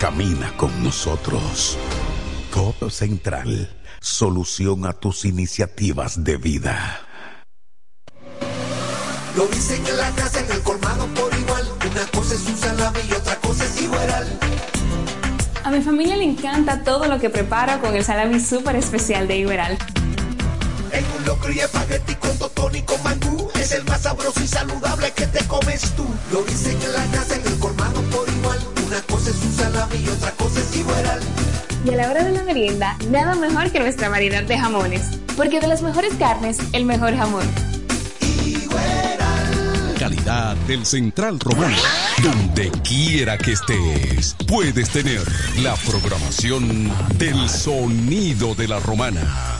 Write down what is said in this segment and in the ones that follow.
Camina con nosotros. Codo Central, solución a tus iniciativas de vida. Lo dicen en la casa, en el colmado por igual. Una cosa es un salami y otra cosa es igual. A mi familia le encanta todo lo que preparo con el salami súper especial de Iberal. En un locro y espagueti con totón y con mangú. Es el más sabroso y saludable que te comes tú. Lo dicen en la casa, en el colmado por igual. Una cosa es un salami y otra cosa es Iberal. Y a la hora de la merienda, nada mejor que nuestra variedad de jamones. Porque de las mejores carnes, el mejor jamón calidad del Central Romano. Donde quiera que estés, puedes tener la programación del sonido de la romana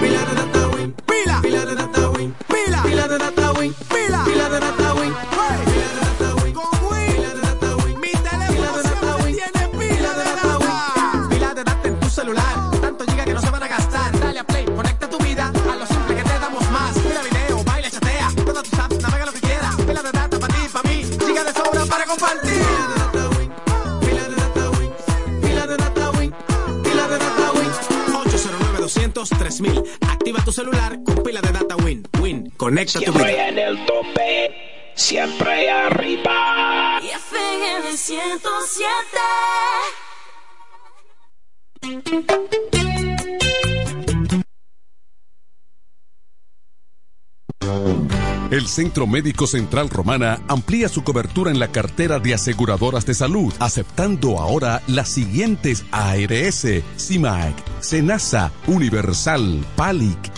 Milano Conecta siempre tu vida. en el tope, siempre arriba. Y FM 107. El Centro Médico Central Romana amplía su cobertura en la cartera de aseguradoras de salud, aceptando ahora las siguientes ARS, CIMAC, SENASA, Universal, PALIC,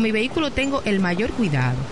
Con mi vehículo tengo el mayor cuidado.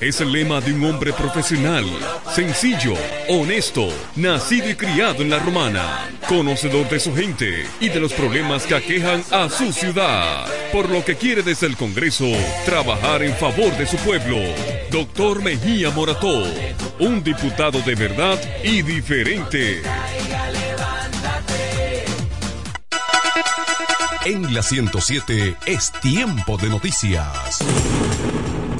Es el lema de un hombre profesional, sencillo, honesto, nacido y criado en la romana, conocedor de su gente y de los problemas que aquejan a su ciudad, por lo que quiere desde el Congreso trabajar en favor de su pueblo. Doctor Mejía Morató, un diputado de verdad y diferente. En la 107 es tiempo de noticias.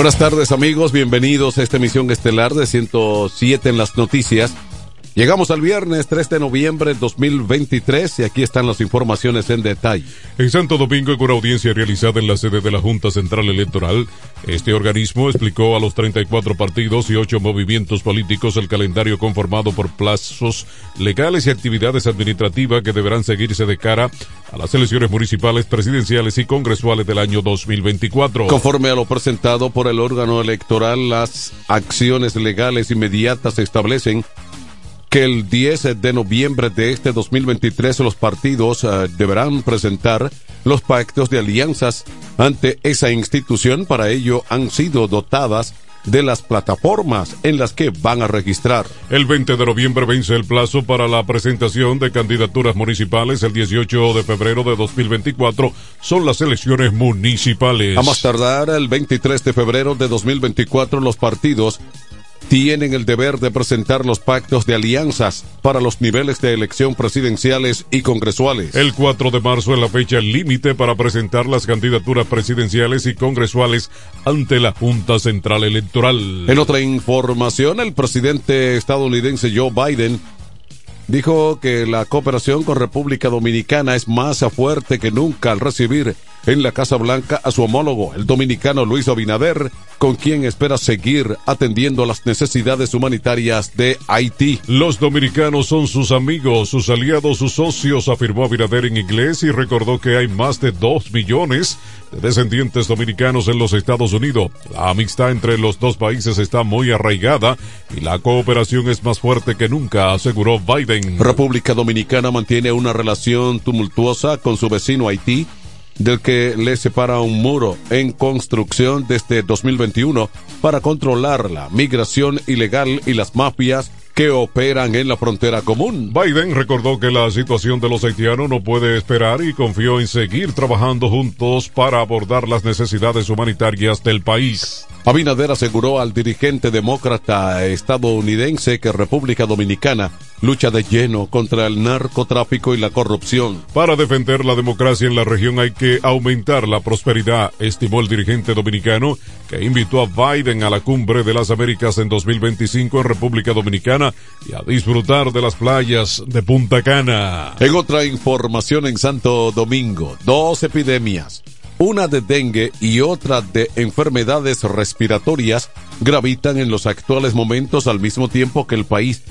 Buenas tardes amigos, bienvenidos a esta emisión estelar de 107 en las noticias. Llegamos al viernes 3 de noviembre de 2023 y aquí están las informaciones en detalle. En Santo Domingo, en una audiencia realizada en la sede de la Junta Central Electoral, este organismo explicó a los 34 partidos y 8 movimientos políticos el calendario conformado por plazos legales y actividades administrativas que deberán seguirse de cara a las elecciones municipales, presidenciales y congresuales del año 2024. Conforme a lo presentado por el órgano electoral, las acciones legales inmediatas establecen que el 10 de noviembre de este 2023 los partidos uh, deberán presentar los pactos de alianzas ante esa institución. Para ello han sido dotadas de las plataformas en las que van a registrar. El 20 de noviembre vence el plazo para la presentación de candidaturas municipales. El 18 de febrero de 2024 son las elecciones municipales. A más tardar, el 23 de febrero de 2024 los partidos tienen el deber de presentar los pactos de alianzas para los niveles de elección presidenciales y congresuales. El 4 de marzo es la fecha límite para presentar las candidaturas presidenciales y congresuales ante la Junta Central Electoral. En otra información, el presidente estadounidense Joe Biden dijo que la cooperación con República Dominicana es más fuerte que nunca al recibir en la Casa Blanca a su homólogo, el dominicano Luis Abinader, con quien espera seguir atendiendo las necesidades humanitarias de Haití. Los dominicanos son sus amigos, sus aliados, sus socios, afirmó Abinader en inglés y recordó que hay más de dos millones de descendientes dominicanos en los Estados Unidos. La amistad entre los dos países está muy arraigada y la cooperación es más fuerte que nunca, aseguró Biden. República Dominicana mantiene una relación tumultuosa con su vecino Haití del que le separa un muro en construcción desde 2021 para controlar la migración ilegal y las mafias que operan en la frontera común. Biden recordó que la situación de los haitianos no puede esperar y confió en seguir trabajando juntos para abordar las necesidades humanitarias del país. Abinader aseguró al dirigente demócrata estadounidense que República Dominicana lucha de lleno contra el narcotráfico y la corrupción. Para defender la democracia en la región hay que aumentar la prosperidad, estimó el dirigente dominicano, que invitó a Biden a la cumbre de las Américas en 2025 en República Dominicana y a disfrutar de las playas de Punta Cana. En otra información en Santo Domingo, dos epidemias una de dengue y otra de enfermedades respiratorias gravitan en los actuales momentos al mismo tiempo que el país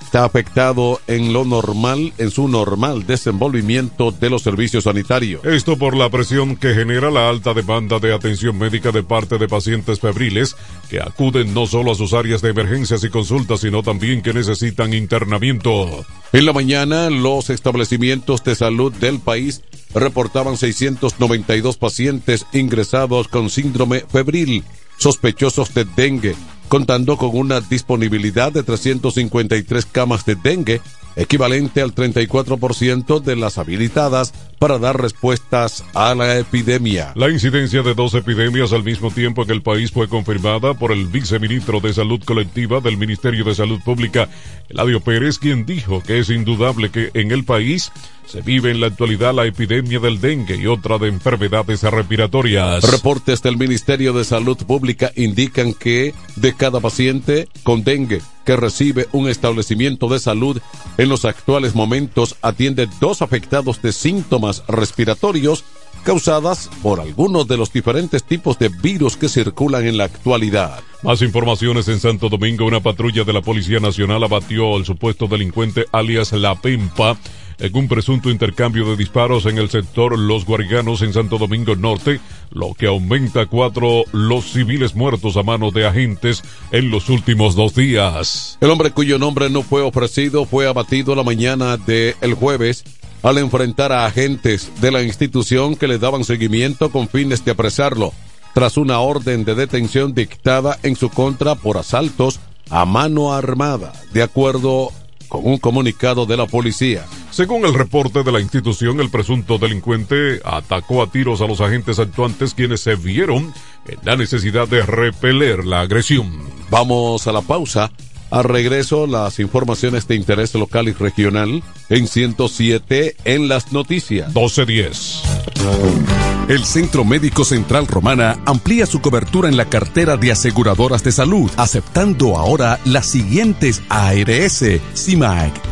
está afectado en lo normal, en su normal desenvolvimiento de los servicios sanitarios. Esto por la presión que genera la alta demanda de atención médica de parte de pacientes febriles que acuden no solo a sus áreas de emergencias y consultas, sino también que necesitan internamiento. En la mañana, los establecimientos de salud del país reportaban 692 pacientes ingresados con síndrome febril, sospechosos de dengue, contando con una disponibilidad de 353 camas de dengue, equivalente al 34% de las habilitadas para dar respuestas a la epidemia. La incidencia de dos epidemias al mismo tiempo en el país fue confirmada por el viceministro de Salud Colectiva del Ministerio de Salud Pública, Eladio Pérez, quien dijo que es indudable que en el país se vive en la actualidad la epidemia del dengue y otra de enfermedades respiratorias. Reportes del Ministerio de Salud Pública indican que de cada paciente con dengue que recibe un establecimiento de salud en los actuales momentos atiende dos afectados de síntomas respiratorios causadas por algunos de los diferentes tipos de virus que circulan en la actualidad. Más informaciones en Santo Domingo, una patrulla de la Policía Nacional abatió al supuesto delincuente alias La Pempa en un presunto intercambio de disparos en el sector Los Guariganos en Santo Domingo Norte, lo que aumenta cuatro los civiles muertos a mano de agentes en los últimos dos días. El hombre cuyo nombre no fue ofrecido fue abatido la mañana del el jueves al enfrentar a agentes de la institución que le daban seguimiento con fines de apresarlo, tras una orden de detención dictada en su contra por asaltos a mano armada, de acuerdo con un comunicado de la policía. Según el reporte de la institución, el presunto delincuente atacó a tiros a los agentes actuantes quienes se vieron en la necesidad de repeler la agresión. Vamos a la pausa. A regreso, las informaciones de interés local y regional en 107 en las noticias. 1210. El Centro Médico Central Romana amplía su cobertura en la cartera de aseguradoras de salud, aceptando ahora las siguientes ARS, CIMAC,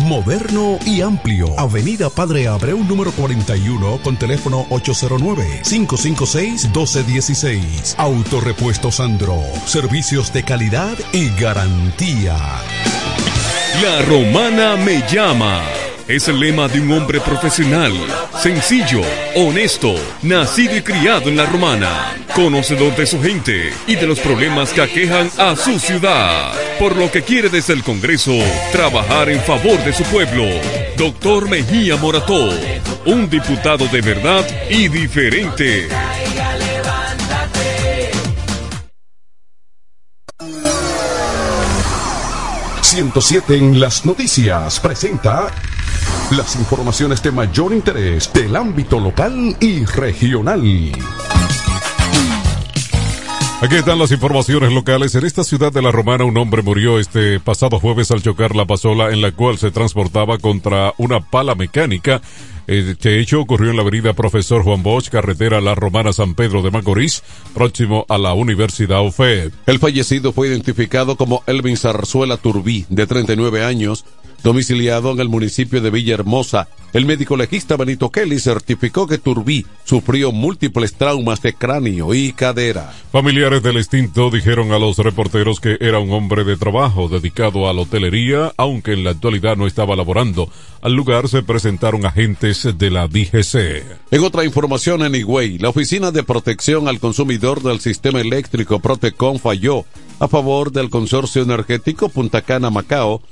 Moderno y amplio. Avenida Padre Abreu número 41 con teléfono 809-556-1216. Autorepuesto Sandro. Servicios de calidad y garantía. La romana me llama. Es el lema de un hombre profesional, sencillo, honesto, nacido y criado en la romana, conocedor de su gente y de los problemas que aquejan a su ciudad, por lo que quiere desde el Congreso trabajar en favor de su pueblo. Doctor Mejía Morató, un diputado de verdad y diferente. 107 en las noticias presenta las informaciones de mayor interés del ámbito local y regional. Aquí están las informaciones locales. En esta ciudad de La Romana, un hombre murió este pasado jueves al chocar la pasola en la cual se transportaba contra una pala mecánica. Este hecho ocurrió en la avenida Profesor Juan Bosch, carretera La Romana San Pedro de Macorís, próximo a la Universidad UFE. El fallecido fue identificado como Elvin Zarzuela Turbí, de 39 años, domiciliado en el municipio de Villahermosa. El médico legista Benito Kelly certificó que Turbí sufrió múltiples traumas de cráneo y cadera. Familiares del extinto dijeron a los reporteros que era un hombre de trabajo dedicado a la hotelería, aunque en la actualidad no estaba laborando. Al lugar se presentaron agentes de la DGC. En otra información en Higüey, la Oficina de Protección al Consumidor del Sistema Eléctrico Protecon falló a favor del consorcio energético Punta Cana Macao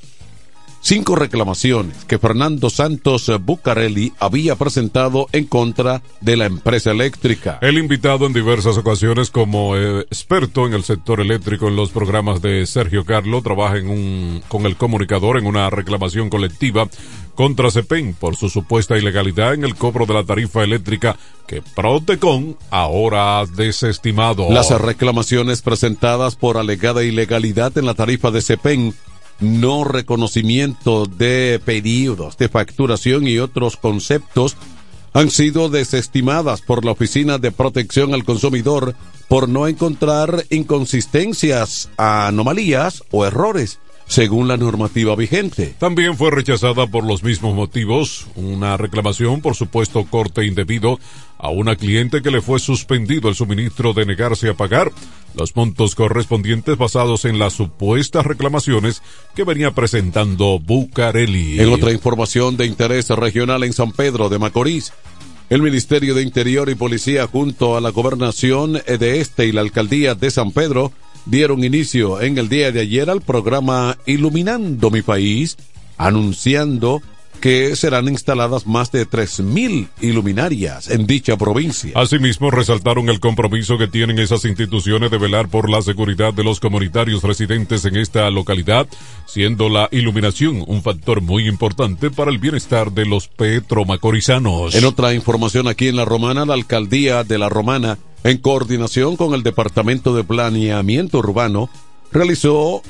cinco reclamaciones que Fernando Santos Bucarelli había presentado en contra de la empresa eléctrica. El invitado en diversas ocasiones como eh, experto en el sector eléctrico en los programas de Sergio Carlo trabaja en un, con el comunicador en una reclamación colectiva contra CEPEN por su supuesta ilegalidad en el cobro de la tarifa eléctrica que Protecon ahora ha desestimado. Las reclamaciones presentadas por alegada ilegalidad en la tarifa de CEPEN no reconocimiento de periodos de facturación y otros conceptos han sido desestimadas por la Oficina de Protección al Consumidor por no encontrar inconsistencias, anomalías o errores según la normativa vigente. También fue rechazada por los mismos motivos una reclamación por supuesto corte indebido a una cliente que le fue suspendido el suministro de negarse a pagar los montos correspondientes basados en las supuestas reclamaciones que venía presentando Bucareli. En otra información de interés regional en San Pedro de Macorís, el Ministerio de Interior y Policía junto a la Gobernación de Este y la Alcaldía de San Pedro dieron inicio en el día de ayer al programa Iluminando mi país, anunciando que serán instaladas más de 3.000 iluminarias en dicha provincia. Asimismo, resaltaron el compromiso que tienen esas instituciones de velar por la seguridad de los comunitarios residentes en esta localidad, siendo la iluminación un factor muy importante para el bienestar de los petromacorizanos. En otra información aquí en La Romana, la alcaldía de La Romana, en coordinación con el Departamento de Planeamiento Urbano, realizó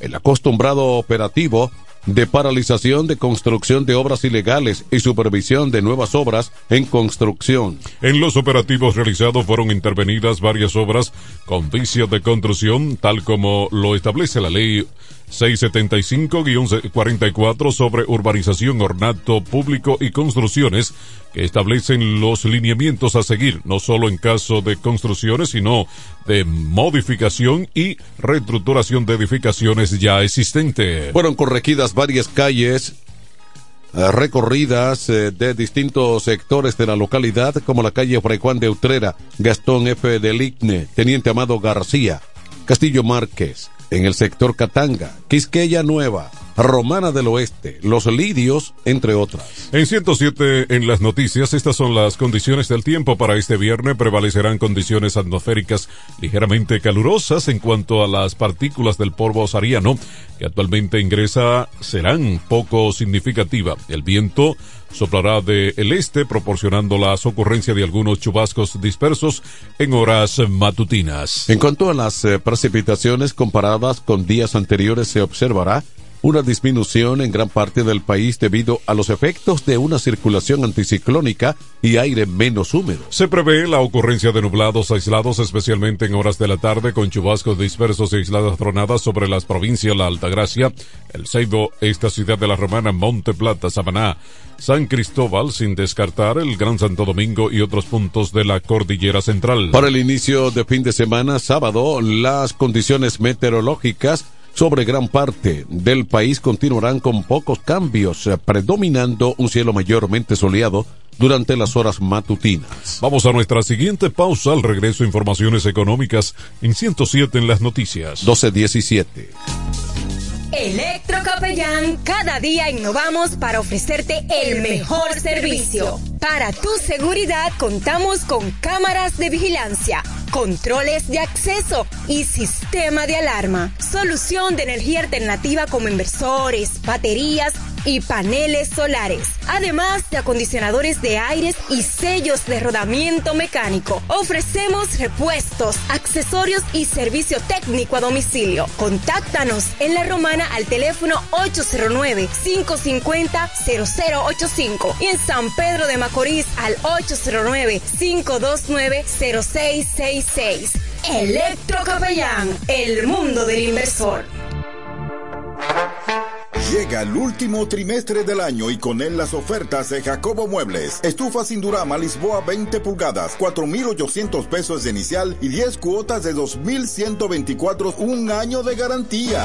el acostumbrado operativo de paralización de construcción de obras ilegales y supervisión de nuevas obras en construcción. En los operativos realizados fueron intervenidas varias obras con vicios de construcción, tal como lo establece la ley 675-44 sobre urbanización, ornato público y construcciones que establecen los lineamientos a seguir, no solo en caso de construcciones, sino de modificación y reestructuración de edificaciones ya existentes. Fueron corregidas varias calles eh, recorridas eh, de distintos sectores de la localidad, como la calle Fray Juan de Utrera, Gastón F. de Ligne, Teniente Amado García, Castillo Márquez, en el sector Catanga, Quisqueya Nueva, Romana del Oeste, Los Lidios, entre otras. En 107 en las noticias, estas son las condiciones del tiempo para este viernes. Prevalecerán condiciones atmosféricas ligeramente calurosas en cuanto a las partículas del polvo sariano que actualmente ingresa serán poco significativa. El viento soplará del el este proporcionando las ocurrencias de algunos chubascos dispersos en horas matutinas. En cuanto a las eh, precipitaciones comparadas con días anteriores se observará una disminución en gran parte del país debido a los efectos de una circulación anticiclónica y aire menos húmedo. Se prevé la ocurrencia de nublados aislados, especialmente en horas de la tarde, con chubascos dispersos y aisladas tronadas sobre las provincias La Altagracia, El Ceibo, esta ciudad de la Romana, Monte Plata, Samaná, San Cristóbal, sin descartar el Gran Santo Domingo y otros puntos de la cordillera central. Para el inicio de fin de semana, sábado, las condiciones meteorológicas sobre gran parte del país continuarán con pocos cambios, eh, predominando un cielo mayormente soleado durante las horas matutinas. Vamos a nuestra siguiente pausa. Al regreso, informaciones económicas en 107 en las noticias. 1217. Electrocapellán, cada día innovamos para ofrecerte el mejor servicio. Para tu seguridad contamos con cámaras de vigilancia, controles de acceso y sistema de alarma. Solución de energía alternativa como inversores, baterías, y paneles solares, además de acondicionadores de aires y sellos de rodamiento mecánico. Ofrecemos repuestos, accesorios y servicio técnico a domicilio. Contáctanos en La Romana al teléfono 809-550-0085 y en San Pedro de Macorís al 809-529-0666. Electrocapellán, el mundo del inversor. Llega el último trimestre del año y con él las ofertas de Jacobo Muebles. Estufa sin Durama Lisboa 20 pulgadas, 4,800 pesos de inicial y 10 cuotas de 2,124, un año de garantía.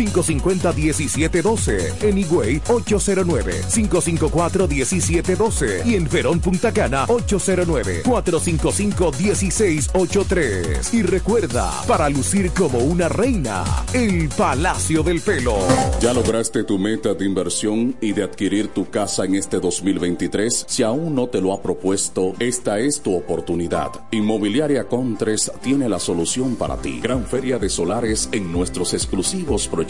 550-1712. En Higüey, 809-554-1712. Y en Verón Punta Cana, 809-455-1683. Y recuerda, para lucir como una reina, el Palacio del Pelo. ¿Ya lograste tu meta de inversión y de adquirir tu casa en este 2023? Si aún no te lo ha propuesto, esta es tu oportunidad. Inmobiliaria Contres tiene la solución para ti. Gran feria de solares en nuestros exclusivos proyectos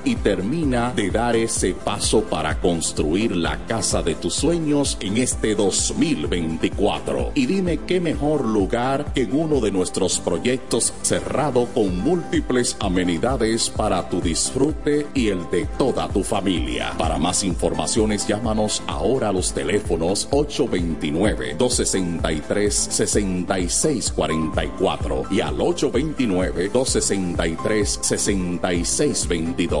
y termina de dar ese paso para construir la casa de tus sueños en este 2024. Y dime qué mejor lugar que en uno de nuestros proyectos cerrado con múltiples amenidades para tu disfrute y el de toda tu familia. Para más informaciones llámanos ahora a los teléfonos 829-263-6644 y al 829-263-6622.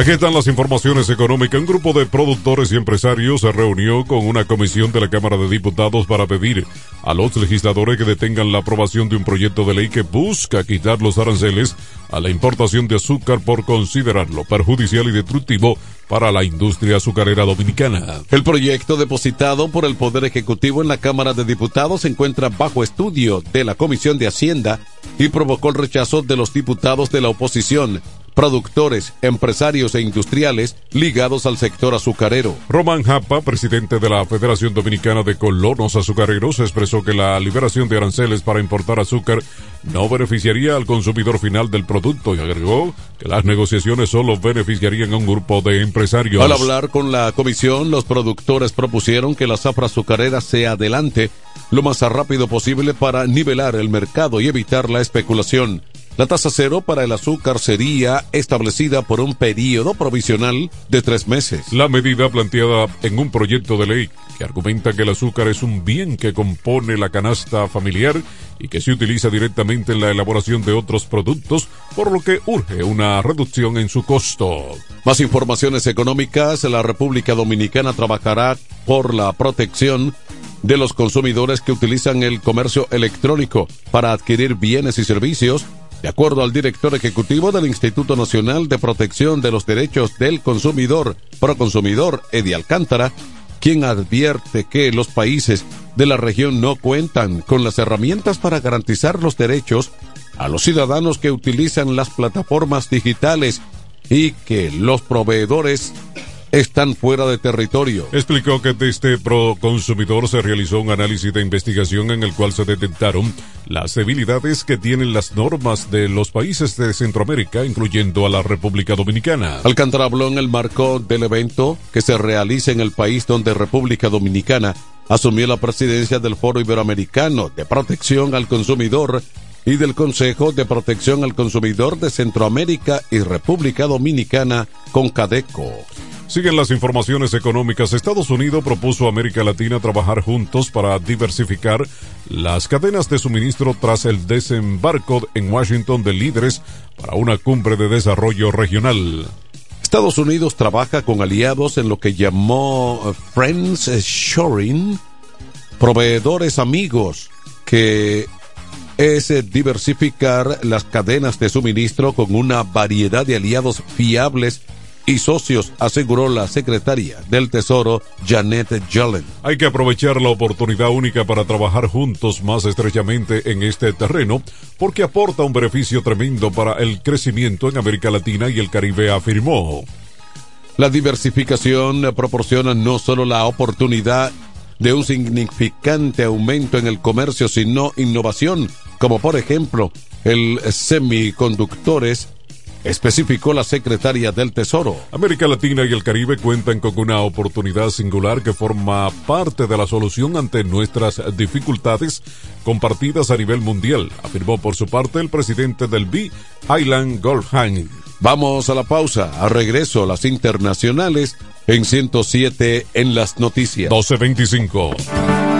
Aquí están las informaciones económicas. Un grupo de productores y empresarios se reunió con una comisión de la Cámara de Diputados para pedir a los legisladores que detengan la aprobación de un proyecto de ley que busca quitar los aranceles a la importación de azúcar por considerarlo perjudicial y destructivo para la industria azucarera dominicana. El proyecto depositado por el Poder Ejecutivo en la Cámara de Diputados se encuentra bajo estudio de la Comisión de Hacienda y provocó el rechazo de los diputados de la oposición productores, empresarios e industriales ligados al sector azucarero. Román Japa, presidente de la Federación Dominicana de Colonos Azucareros, expresó que la liberación de aranceles para importar azúcar no beneficiaría al consumidor final del producto y agregó que las negociaciones solo beneficiarían a un grupo de empresarios. Al hablar con la comisión, los productores propusieron que la zafra azucarera se adelante lo más rápido posible para nivelar el mercado y evitar la especulación. La tasa cero para el azúcar sería establecida por un periodo provisional de tres meses. La medida planteada en un proyecto de ley que argumenta que el azúcar es un bien que compone la canasta familiar y que se utiliza directamente en la elaboración de otros productos, por lo que urge una reducción en su costo. Más informaciones económicas, la República Dominicana trabajará por la protección de los consumidores que utilizan el comercio electrónico para adquirir bienes y servicios de acuerdo al director ejecutivo del Instituto Nacional de Protección de los Derechos del Consumidor, Proconsumidor, Eddie Alcántara, quien advierte que los países de la región no cuentan con las herramientas para garantizar los derechos a los ciudadanos que utilizan las plataformas digitales y que los proveedores están fuera de territorio. Explicó que desde Pro Consumidor se realizó un análisis de investigación en el cual se detectaron las debilidades que tienen las normas de los países de Centroamérica, incluyendo a la República Dominicana. Alcántara habló en el marco del evento que se realiza en el país donde República Dominicana asumió la presidencia del Foro Iberoamericano de Protección al Consumidor y del Consejo de Protección al Consumidor de Centroamérica y República Dominicana con Cadeco. Siguen las informaciones económicas. Estados Unidos propuso a América Latina trabajar juntos para diversificar las cadenas de suministro tras el desembarco en Washington de líderes para una cumbre de desarrollo regional. Estados Unidos trabaja con aliados en lo que llamó Friends Shoring, proveedores amigos que es diversificar las cadenas de suministro con una variedad de aliados fiables y socios, aseguró la secretaria del Tesoro, Janet Yellen. Hay que aprovechar la oportunidad única para trabajar juntos más estrechamente en este terreno, porque aporta un beneficio tremendo para el crecimiento en América Latina y el Caribe, afirmó. La diversificación proporciona no solo la oportunidad de un significante aumento en el comercio, sino innovación, como por ejemplo el semiconductores, especificó la secretaria del Tesoro. América Latina y el Caribe cuentan con una oportunidad singular que forma parte de la solución ante nuestras dificultades compartidas a nivel mundial, afirmó por su parte el presidente del B, Highland Goldhang. Vamos a la pausa, a regreso a las internacionales en 107 en las noticias. 1225.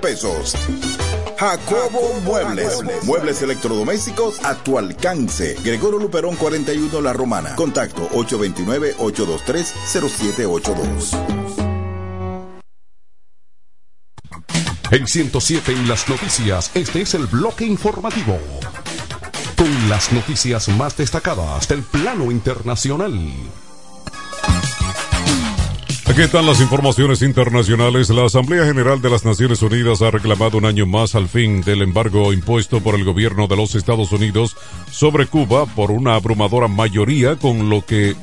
pesos. Jacobo Muebles. Muebles electrodomésticos a tu alcance. Gregorio Luperón 41 La Romana. Contacto 829-823-0782. En 107 en las noticias, este es el bloque informativo. Con las noticias más destacadas del plano internacional. Aquí están las informaciones internacionales. La Asamblea General de las Naciones Unidas ha reclamado un año más al fin del embargo impuesto por el gobierno de los Estados Unidos sobre Cuba por una abrumadora mayoría, con lo que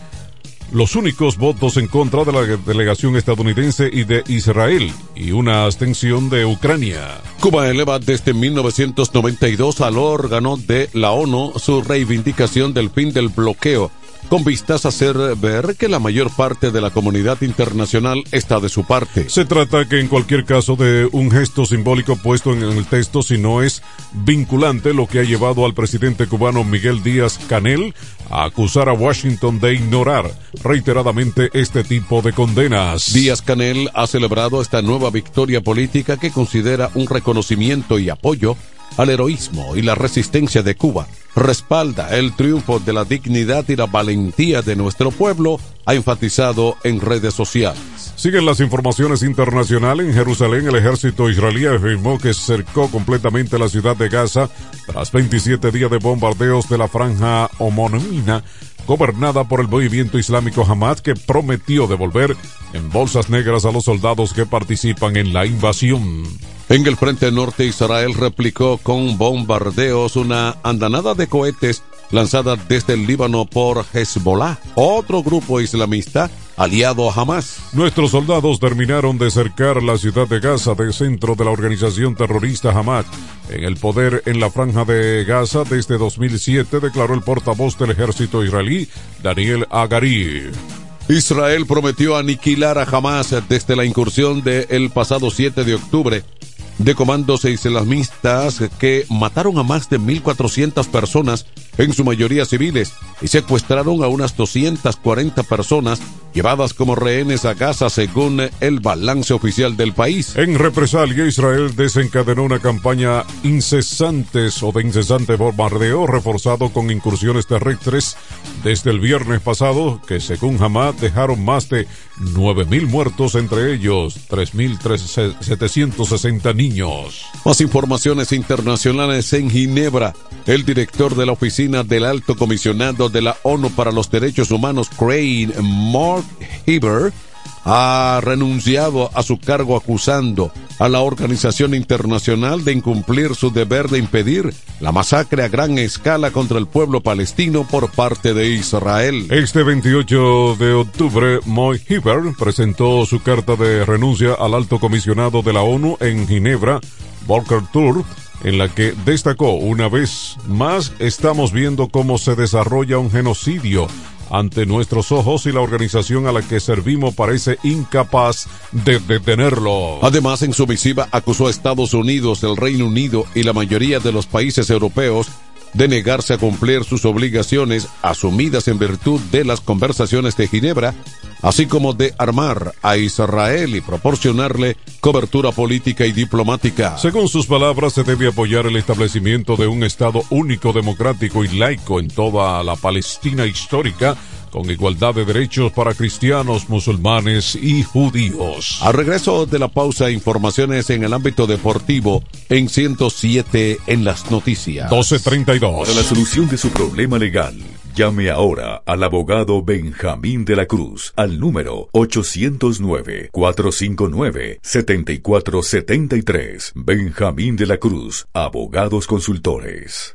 los únicos votos en contra de la delegación estadounidense y de Israel y una abstención de Ucrania. Cuba eleva desde 1992 al órgano de la ONU su reivindicación del fin del bloqueo con vistas a hacer ver que la mayor parte de la comunidad internacional está de su parte. Se trata que en cualquier caso de un gesto simbólico puesto en el texto, si no es vinculante, lo que ha llevado al presidente cubano Miguel Díaz Canel a acusar a Washington de ignorar reiteradamente este tipo de condenas. Díaz Canel ha celebrado esta nueva victoria política que considera un reconocimiento y apoyo al heroísmo y la resistencia de Cuba. Respalda el triunfo de la dignidad y la valentía de nuestro pueblo, ha enfatizado en redes sociales. Siguen las informaciones internacionales. En Jerusalén, el ejército israelí afirmó que cercó completamente la ciudad de Gaza tras 27 días de bombardeos de la franja homónima gobernada por el movimiento islámico Hamas que prometió devolver en bolsas negras a los soldados que participan en la invasión. En el frente norte, Israel replicó con bombardeos una andanada de cohetes lanzada desde el Líbano por Hezbollah, otro grupo islamista aliado a Hamas. Nuestros soldados terminaron de cercar la ciudad de Gaza de centro de la organización terrorista Hamas. En el poder en la franja de Gaza desde 2007, declaró el portavoz del ejército israelí, Daniel Agari. Israel prometió aniquilar a Hamas desde la incursión del pasado 7 de octubre de comandos islamistas que mataron a más de 1.400 personas, en su mayoría civiles, y secuestraron a unas 240 personas llevadas como rehenes a Gaza según el balance oficial del país. En represalia, Israel desencadenó una campaña incesantes o de incesante bombardeo reforzado con incursiones terrestres desde el viernes pasado que según Hamas dejaron más de 9.000 muertos, entre ellos 3.760 niños. Más informaciones internacionales en Ginebra. El director de la oficina del Alto Comisionado de la ONU para los Derechos Humanos, Crane Mark Heber, ha renunciado a su cargo acusando a la organización internacional de incumplir su deber de impedir la masacre a gran escala contra el pueblo palestino por parte de Israel. Este 28 de octubre, Moy Heber presentó su carta de renuncia al alto comisionado de la ONU en Ginebra, Volker Turk, en la que destacó una vez más estamos viendo cómo se desarrolla un genocidio ante nuestros ojos y la organización a la que servimos parece incapaz de detenerlo. Además, en su misiva acusó a Estados Unidos, el Reino Unido y la mayoría de los países europeos de negarse a cumplir sus obligaciones asumidas en virtud de las conversaciones de Ginebra, así como de armar a Israel y proporcionarle cobertura política y diplomática. Según sus palabras, se debe apoyar el establecimiento de un Estado único, democrático y laico en toda la Palestina histórica, con igualdad de derechos para cristianos, musulmanes y judíos. Al regreso de la pausa, informaciones en el ámbito deportivo en 107 en las noticias. 1232. Para la solución de su problema legal, llame ahora al abogado Benjamín de la Cruz al número 809-459-7473. Benjamín de la Cruz, abogados consultores.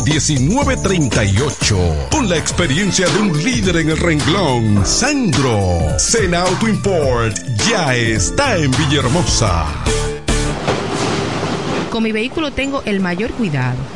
1938. Con la experiencia de un líder en el renglón, Sandro. Sena Auto Import ya está en Villahermosa. Con mi vehículo tengo el mayor cuidado.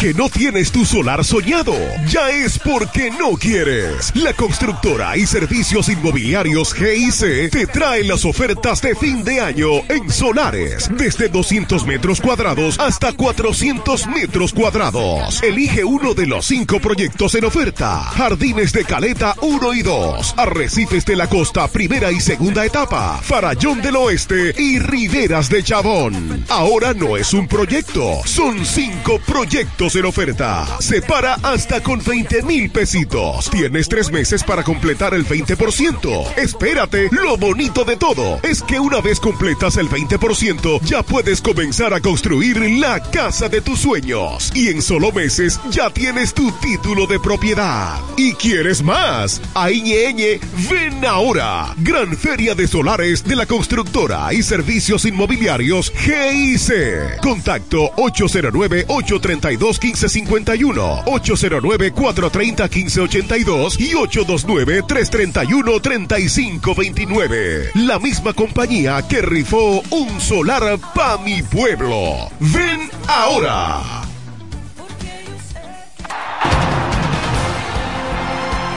Que no tienes tu solar soñado. Ya es porque no quieres. La constructora y servicios inmobiliarios GIC te trae las ofertas de fin de año en solares. Desde 200 metros cuadrados hasta 400 metros cuadrados. Elige uno de los cinco proyectos en oferta. Jardines de Caleta 1 y 2. Arrecifes de la Costa primera y segunda etapa. Farallón del Oeste y Riberas de Chabón. Ahora no es un proyecto, son cinco proyectos en oferta. Separa hasta con 20 mil pesitos. Tienes tres meses para completar el 20%. Espérate, lo bonito de todo es que una vez completas el 20%, ya puedes comenzar a construir la casa de tus sueños. Y en solo meses ya tienes tu título de propiedad. ¿Y quieres más? Ahí ñeñe, ven ahora. Gran Feria de Solares de la Constructora y Servicios Inmobiliarios GIC. Contacto 809 832 1551, 809-430-1582 y 829-331-3529. La misma compañía que rifó un solar para mi pueblo. Ven ahora.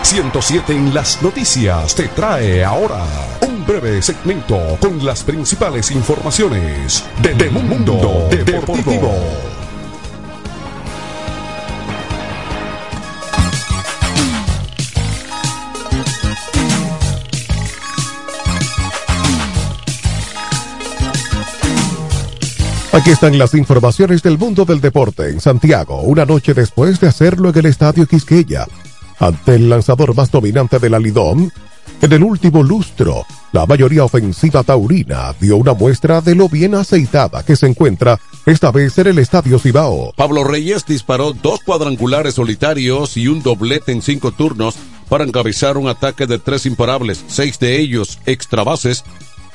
107 en las noticias te trae ahora un breve segmento con las principales informaciones de, de Mundo Deportivo. Aquí están las informaciones del mundo del deporte en Santiago, una noche después de hacerlo en el Estadio Quisqueya, ante el lanzador más dominante de la Lidom. En el último lustro, la mayoría ofensiva taurina dio una muestra de lo bien aceitada que se encuentra esta vez en el Estadio Cibao. Pablo Reyes disparó dos cuadrangulares solitarios y un doblete en cinco turnos para encabezar un ataque de tres imparables, seis de ellos extra bases,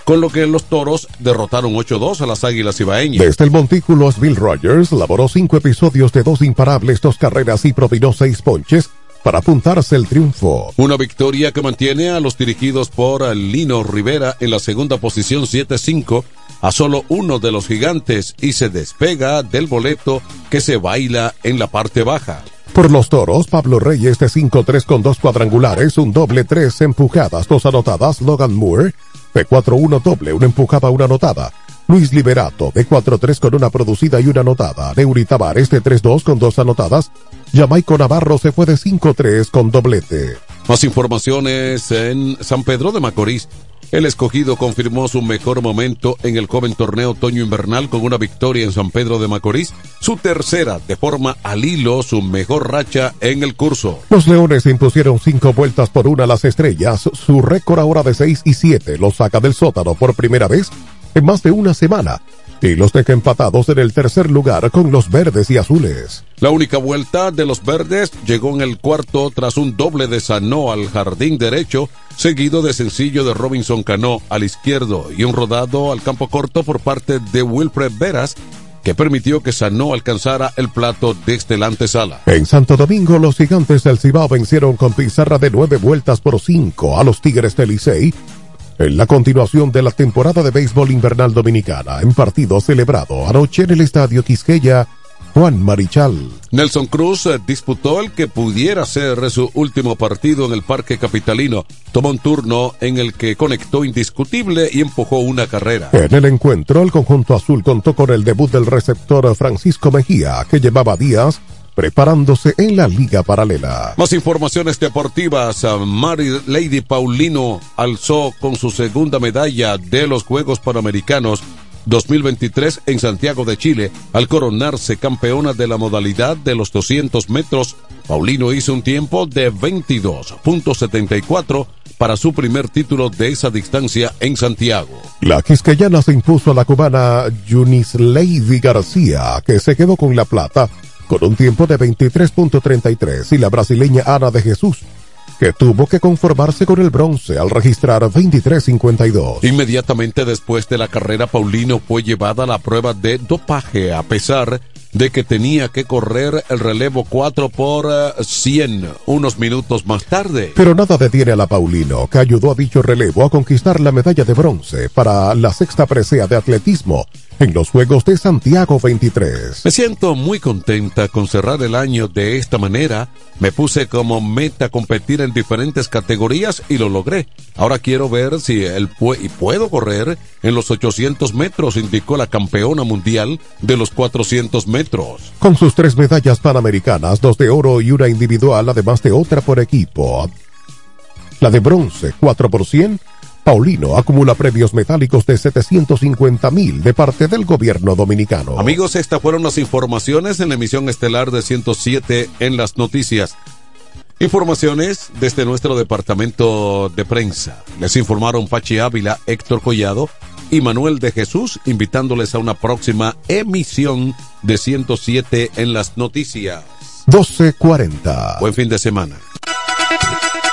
con lo que los toros derrotaron 8-2 a las águilas ibaeñas. Desde el montículo Bill Rogers laboró cinco episodios de dos imparables, dos carreras y propinó seis ponches para apuntarse el triunfo. Una victoria que mantiene a los dirigidos por Lino Rivera en la segunda posición 7-5 a solo uno de los gigantes y se despega del boleto que se baila en la parte baja. Por los toros, Pablo Reyes de 5-3 con dos cuadrangulares, un doble tres empujadas, dos anotadas, Logan Moore de 4-1 doble, una empujada, una anotada. Luis Liberato de 4-3 con una producida y una anotada. Neuri Tavares de 3-2 con dos anotadas. Jamaico Navarro se fue de 5-3 con doblete. Más informaciones en San Pedro de Macorís. El escogido confirmó su mejor momento en el joven torneo otoño invernal con una victoria en San Pedro de Macorís, su tercera de forma al hilo, su mejor racha en el curso. Los Leones impusieron cinco vueltas por una a las estrellas, su récord ahora de 6 y 7 lo saca del sótano por primera vez en más de una semana y los deja empatados en el tercer lugar con los verdes y azules. La única vuelta de los verdes llegó en el cuarto tras un doble de Sanó al jardín derecho, seguido de sencillo de Robinson Cano al izquierdo y un rodado al campo corto por parte de Wilfred Veras que permitió que Sanó alcanzara el plato desde la antesala. En Santo Domingo, los gigantes del Cibao vencieron con pizarra de nueve vueltas por cinco a los Tigres del Licey en la continuación de la temporada de béisbol invernal dominicana, en partido celebrado anoche en el Estadio Quisqueya, Juan Marichal. Nelson Cruz eh, disputó el que pudiera ser su último partido en el Parque Capitalino. Tomó un turno en el que conectó indiscutible y empujó una carrera. En el encuentro, el conjunto azul contó con el debut del receptor Francisco Mejía, que llevaba días preparándose en la liga paralela. Más informaciones deportivas. Mary Lady Paulino alzó con su segunda medalla de los Juegos Panamericanos 2023 en Santiago de Chile al coronarse campeona de la modalidad de los 200 metros Paulino hizo un tiempo de 22.74 para su primer título de esa distancia en Santiago. La quisqueyana se impuso a la cubana Yunis Lady García, que se quedó con la plata con un tiempo de 23.33 y la brasileña Ana de Jesús que tuvo que conformarse con el bronce al registrar 23.52. Inmediatamente después de la carrera, Paulino fue llevada a la prueba de dopaje, a pesar de que tenía que correr el relevo 4 por 100 eh, unos minutos más tarde. Pero nada detiene a la Paulino, que ayudó a dicho relevo a conquistar la medalla de bronce para la sexta presea de atletismo en los Juegos de Santiago 23. Me siento muy contenta con cerrar el año de esta manera. Me puse como meta competir en diferentes categorías y lo logré. Ahora quiero ver si él y puedo correr en los 800 metros, indicó la campeona mundial de los 400 metros. Con sus tres medallas panamericanas, dos de oro y una individual, además de otra por equipo. La de bronce, 4 por 100 Paulino acumula premios metálicos de 750 mil de parte del gobierno dominicano. Amigos, estas fueron las informaciones en la emisión estelar de 107 en las noticias. Informaciones desde nuestro departamento de prensa. Les informaron Pachi Ávila, Héctor Collado y Manuel de Jesús, invitándoles a una próxima emisión de 107 en las noticias. 1240. Buen fin de semana.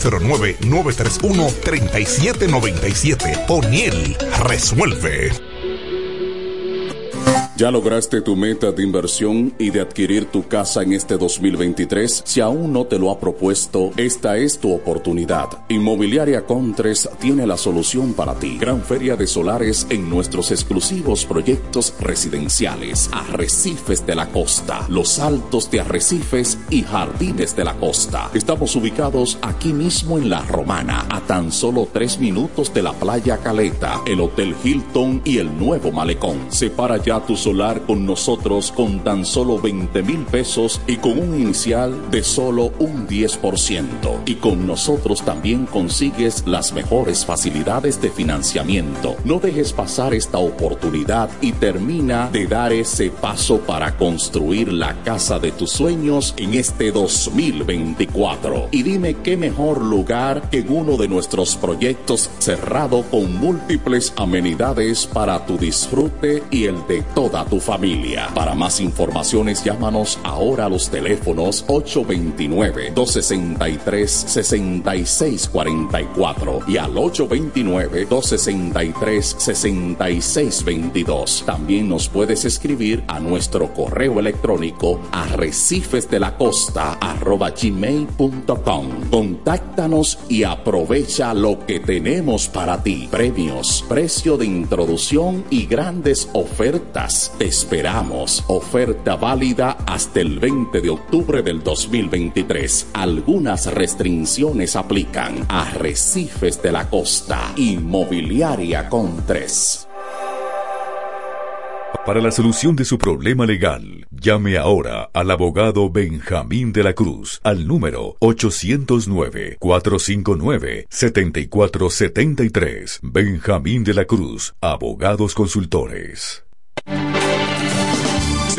809-931-3797. Poniel resuelve. ¿Ya lograste tu meta de inversión y de adquirir tu casa en este 2023? Si aún no te lo ha propuesto, esta es tu oportunidad. Inmobiliaria Contres tiene la solución para ti. Gran feria de solares en nuestros exclusivos proyectos residenciales. Arrecifes de la Costa, Los Altos de Arrecifes y Jardines de la Costa. Estamos ubicados aquí mismo en La Romana, a tan solo tres minutos de la playa Caleta, el Hotel Hilton y el Nuevo Malecón. Separa ya tu con nosotros con tan solo 20 mil pesos y con un inicial de solo un 10%. Y con nosotros también consigues las mejores facilidades de financiamiento. No dejes pasar esta oportunidad y termina de dar ese paso para construir la casa de tus sueños en este 2024. Y dime qué mejor lugar que uno de nuestros proyectos cerrado con múltiples amenidades para tu disfrute y el de toda tu familia. Para más informaciones, llámanos ahora a los teléfonos 829-263-6644 y al 829-263-6622. También nos puedes escribir a nuestro correo electrónico a gmail.com Contáctanos y aprovecha lo que tenemos para ti. Premios, precio de introducción y grandes ofertas te esperamos. Oferta válida hasta el 20 de octubre del 2023. Algunas restricciones aplican. a Recifes de la Costa. Inmobiliaria con 3. Para la solución de su problema legal, llame ahora al abogado Benjamín de la Cruz al número 809-459-7473. Benjamín de la Cruz, abogados consultores.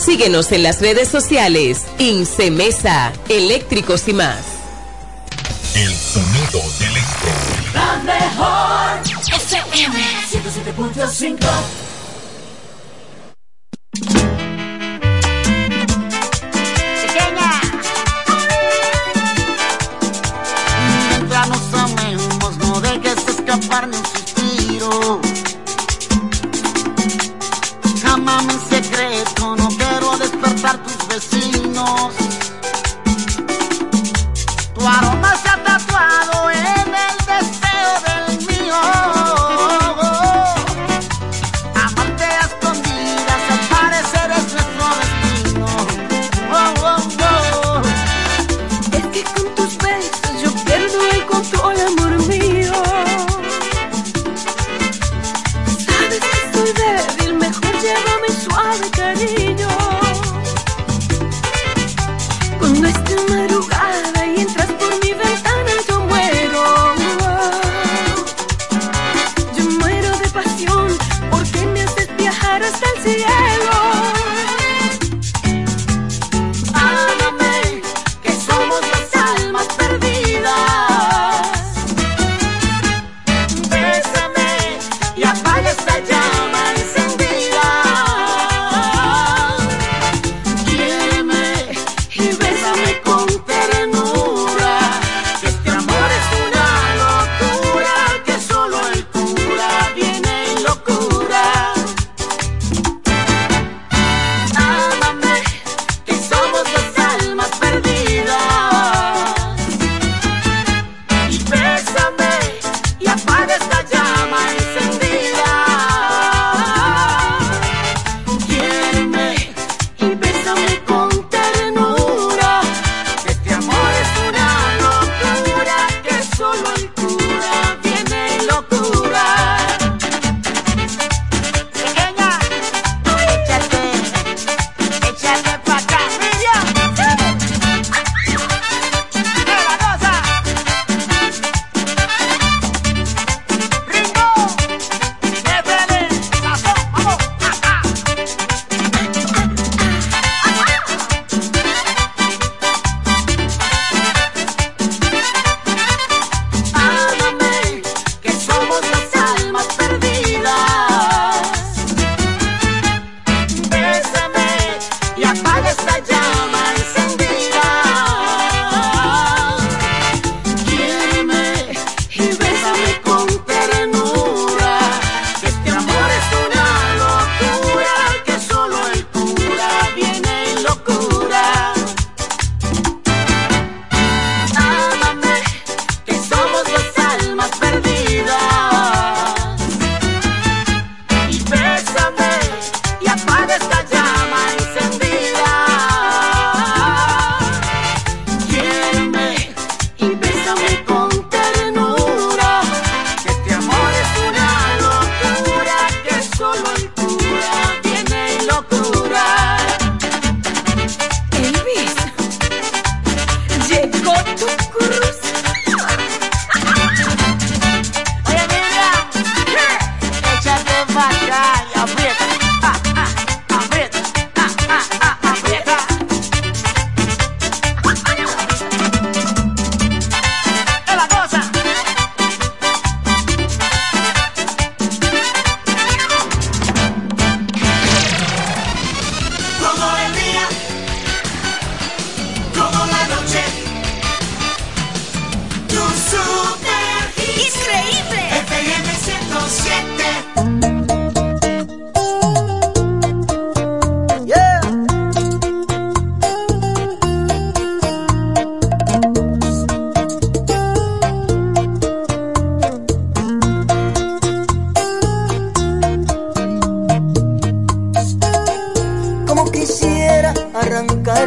Síguenos en las redes sociales. Incemesa, eléctricos y más. El sonido del este. La mejor FM 107.5 Mientras vecinos.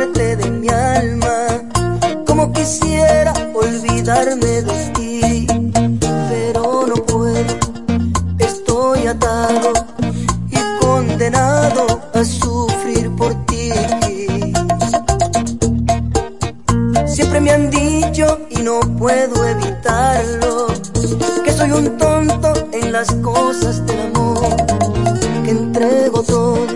Parte de mi alma. Como quisiera olvidarme de ti, pero no puedo. Estoy atado y condenado a sufrir por ti. Siempre me han dicho y no puedo evitarlo que soy un tonto en las cosas del amor, que entrego todo,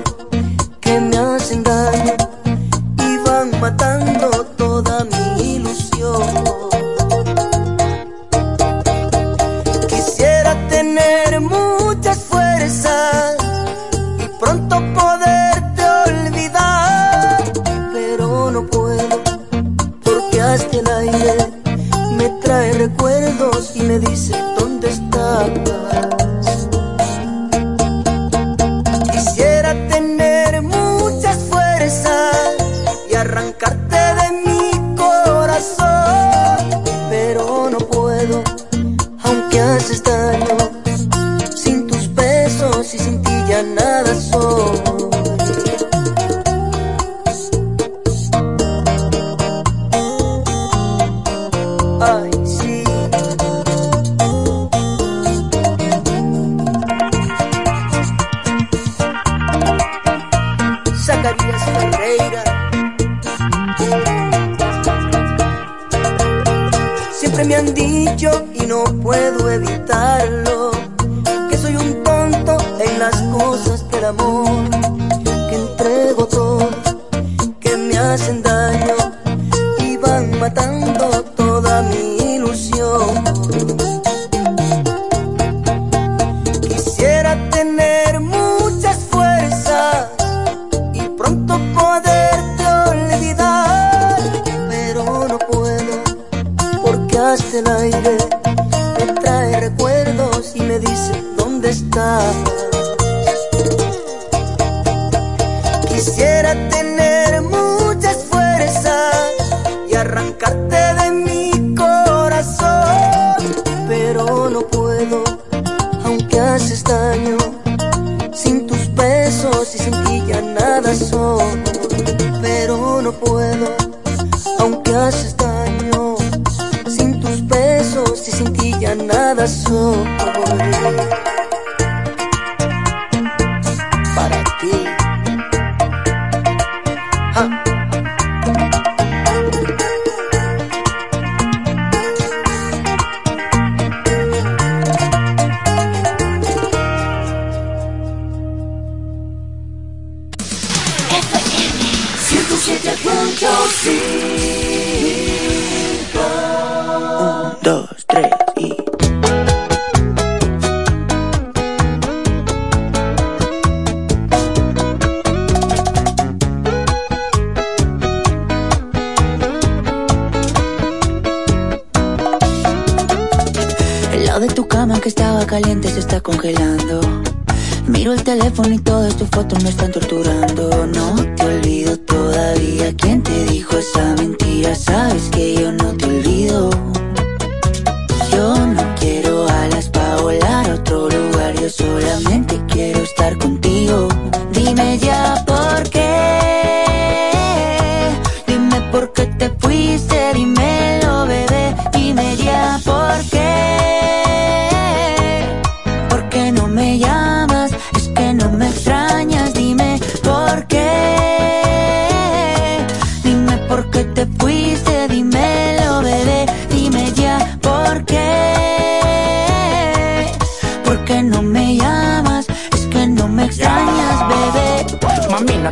el aire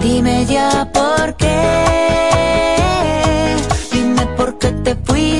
Dime ya por qué. Dime por qué te fuiste,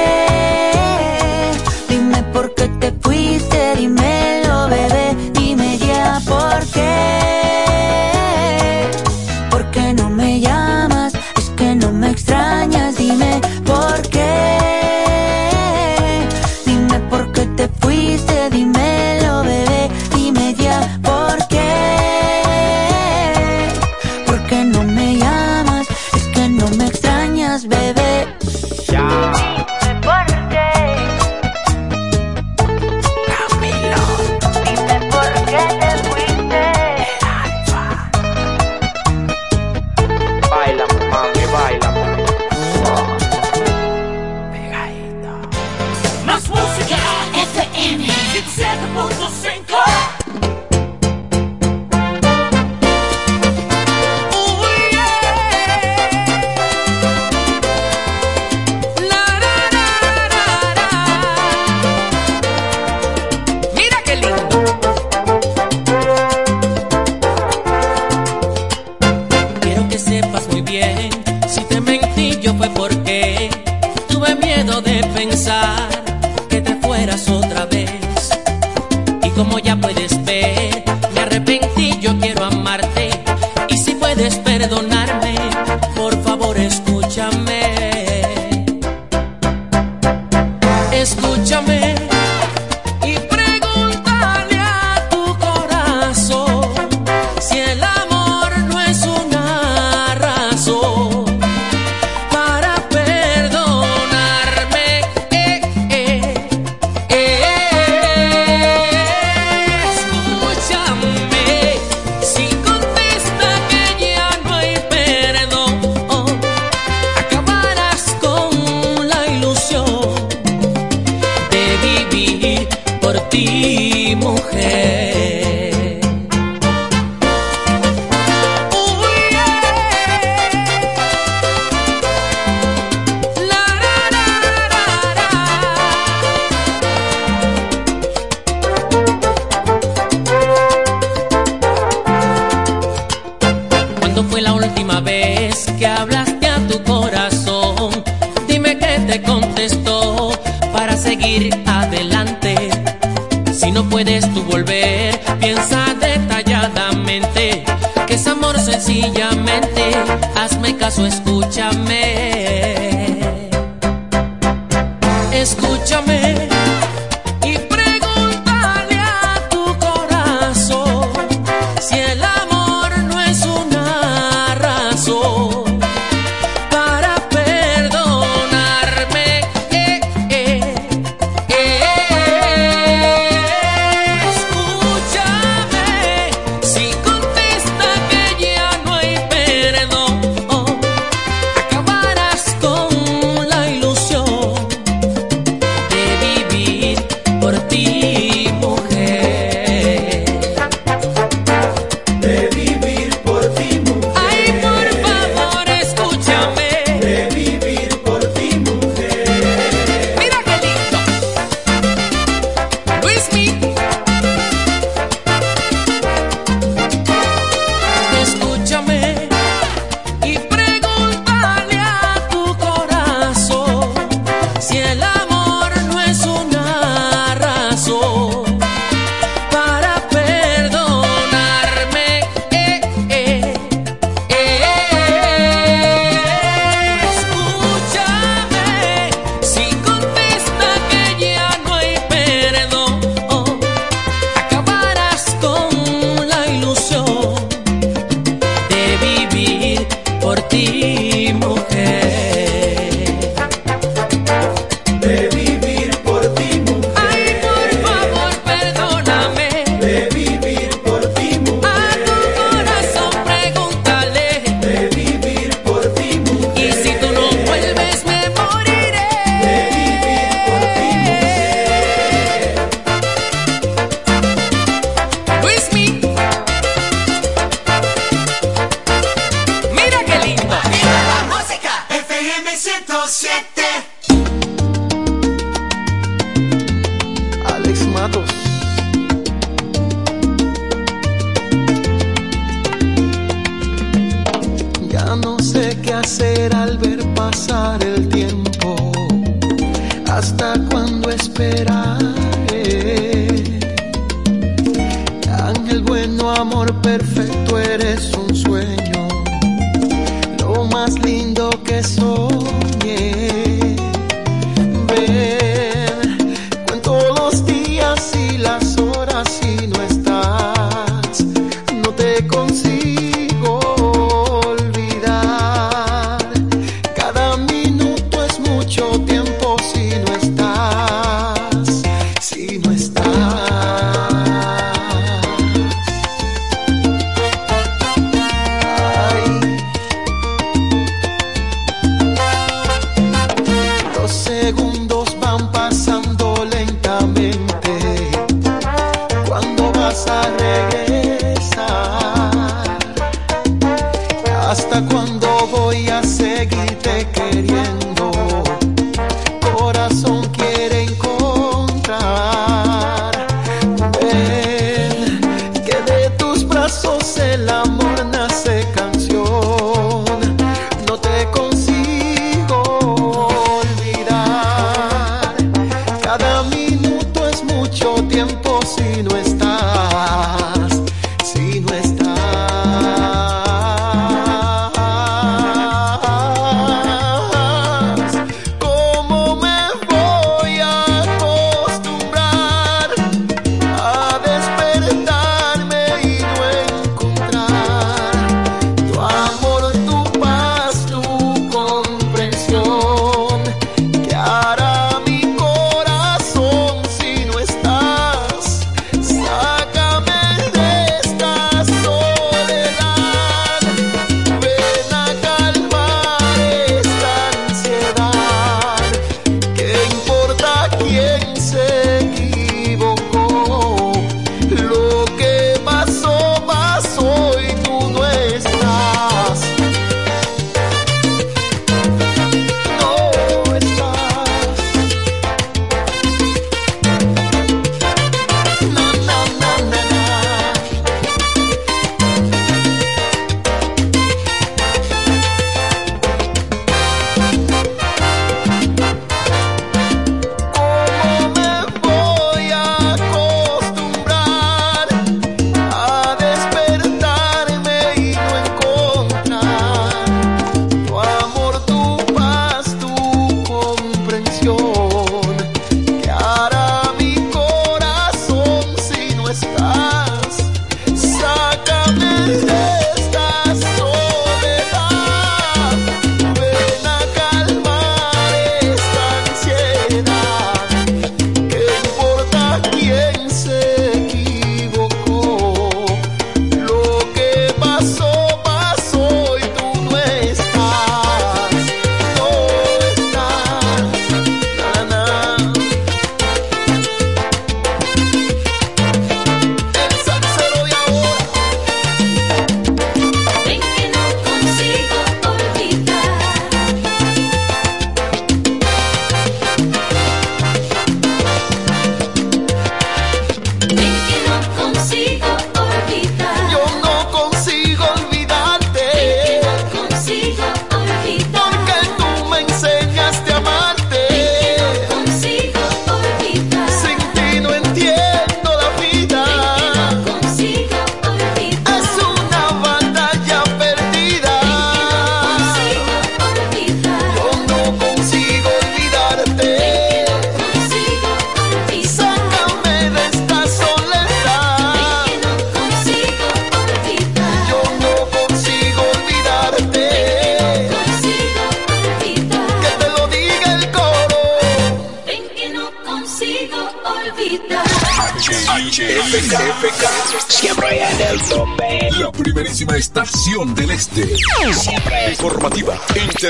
piensa detalladamente que es amor sencillamente. Hazme caso, escúchame. Escúchame.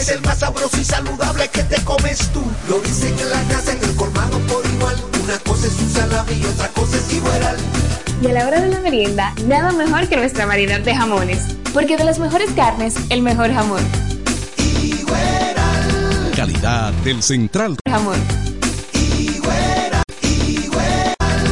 Es el más sabroso y saludable que te comes tú Lo dicen en la casa, en el colmado por igual Una cosa es un salami y otra cosa es igual Y a la hora de la merienda, nada mejor que nuestra variedad de jamones. Porque de las mejores carnes, el mejor jamón. Calidad del Central. Jamón.